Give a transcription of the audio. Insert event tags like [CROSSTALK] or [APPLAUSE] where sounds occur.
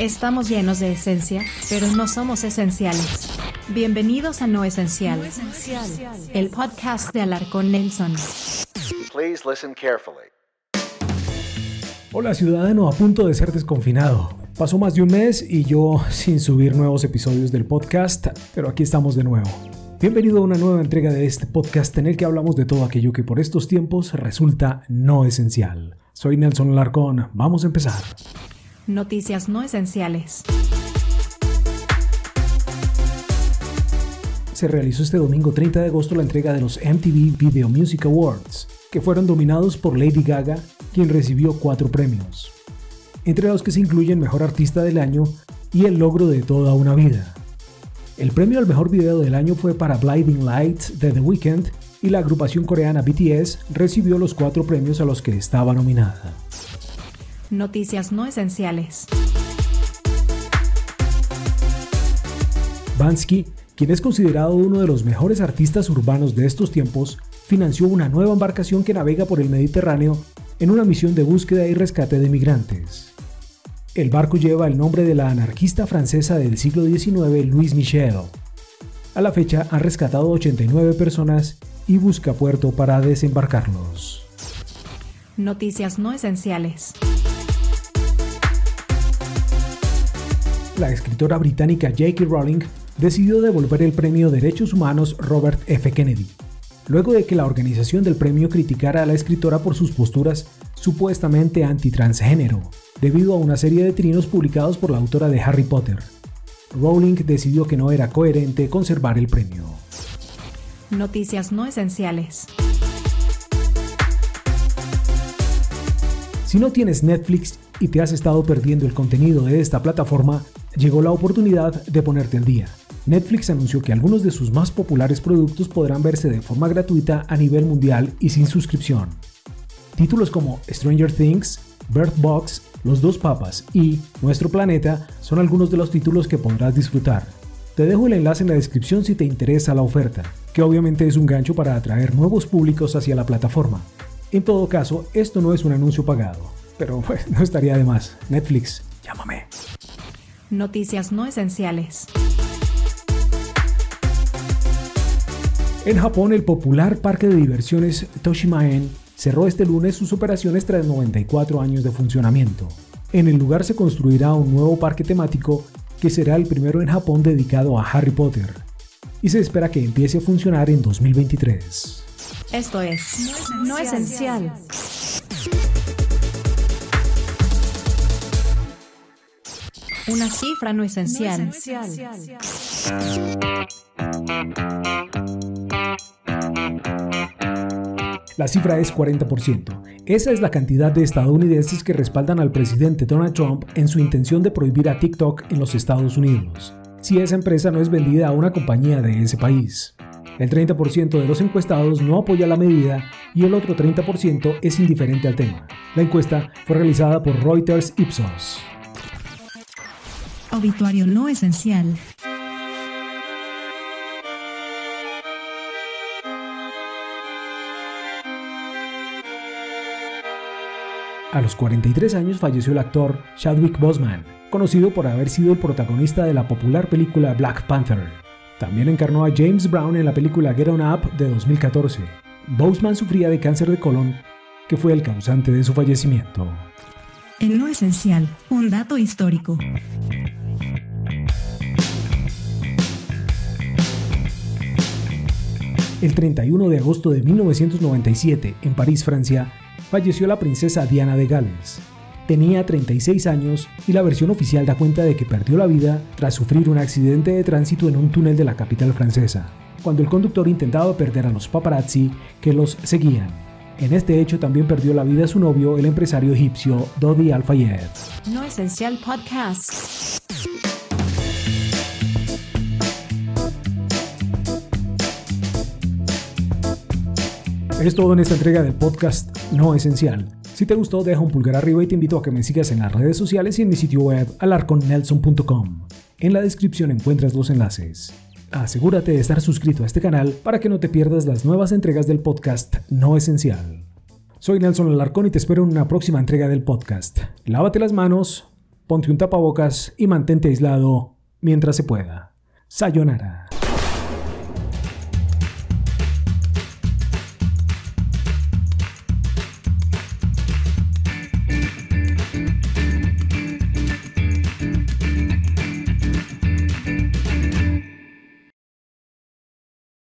Estamos llenos de esencia, pero no somos esenciales. Bienvenidos a No Esencial, el podcast de Alarcón Nelson. Please listen carefully. Hola ciudadano, a punto de ser desconfinado. Pasó más de un mes y yo sin subir nuevos episodios del podcast, pero aquí estamos de nuevo. Bienvenido a una nueva entrega de este podcast en el que hablamos de todo aquello que por estos tiempos resulta no esencial. Soy Nelson Alarcón, vamos a empezar. Noticias no esenciales. Se realizó este domingo 30 de agosto la entrega de los MTV Video Music Awards, que fueron dominados por Lady Gaga, quien recibió cuatro premios, entre los que se incluyen Mejor Artista del Año y El Logro de Toda una Vida. El premio al mejor video del año fue para Blinding Lights de The Weeknd y la agrupación coreana BTS recibió los cuatro premios a los que estaba nominada. Noticias no esenciales. Bansky, quien es considerado uno de los mejores artistas urbanos de estos tiempos, financió una nueva embarcación que navega por el Mediterráneo en una misión de búsqueda y rescate de migrantes. El barco lleva el nombre de la anarquista francesa del siglo XIX Louise Michel. A la fecha han rescatado 89 personas y busca puerto para desembarcarlos. Noticias no esenciales. La escritora británica J.K. Rowling decidió devolver el premio Derechos Humanos Robert F. Kennedy, luego de que la organización del premio criticara a la escritora por sus posturas supuestamente antitransgénero, debido a una serie de trinos publicados por la autora de Harry Potter. Rowling decidió que no era coherente conservar el premio. Noticias no esenciales. Si no tienes Netflix y te has estado perdiendo el contenido de esta plataforma, llegó la oportunidad de ponerte al día. Netflix anunció que algunos de sus más populares productos podrán verse de forma gratuita a nivel mundial y sin suscripción. Títulos como Stranger Things, Bird Box, Los Dos Papas y Nuestro Planeta son algunos de los títulos que podrás disfrutar. Te dejo el enlace en la descripción si te interesa la oferta, que obviamente es un gancho para atraer nuevos públicos hacia la plataforma. En todo caso, esto no es un anuncio pagado, pero pues, [LAUGHS] no estaría de más. Netflix, llámame. Noticias no esenciales. En Japón, el popular parque de diversiones Toshimaen cerró este lunes sus operaciones tras 94 años de funcionamiento. En el lugar se construirá un nuevo parque temático que será el primero en Japón dedicado a Harry Potter, y se espera que empiece a funcionar en 2023. Esto es No Esencial. Una cifra no esencial. La cifra es 40%. Esa es la cantidad de estadounidenses que respaldan al presidente Donald Trump en su intención de prohibir a TikTok en los Estados Unidos, si esa empresa no es vendida a una compañía de ese país. El 30% de los encuestados no apoya la medida y el otro 30% es indiferente al tema. La encuesta fue realizada por Reuters Ipsos. Obituario no esencial. A los 43 años falleció el actor Chadwick Boseman, conocido por haber sido el protagonista de la popular película Black Panther. También encarnó a James Brown en la película Get On Up de 2014. Boseman sufría de cáncer de colon, que fue el causante de su fallecimiento. En lo esencial, un dato histórico. El 31 de agosto de 1997, en París, Francia, falleció la princesa Diana de Gales. Tenía 36 años y la versión oficial da cuenta de que perdió la vida tras sufrir un accidente de tránsito en un túnel de la capital francesa, cuando el conductor intentaba perder a los paparazzi que los seguían. En este hecho también perdió la vida su novio, el empresario egipcio Dodi Al-Fayed. No Esencial Podcast. Es todo en esta entrega del podcast No Esencial. Si te gustó, deja un pulgar arriba y te invito a que me sigas en las redes sociales y en mi sitio web alarconnelson.com. En la descripción encuentras los enlaces. Asegúrate de estar suscrito a este canal para que no te pierdas las nuevas entregas del podcast No Esencial. Soy Nelson Alarcón y te espero en una próxima entrega del podcast. Lávate las manos, ponte un tapabocas y mantente aislado mientras se pueda. Sayonara.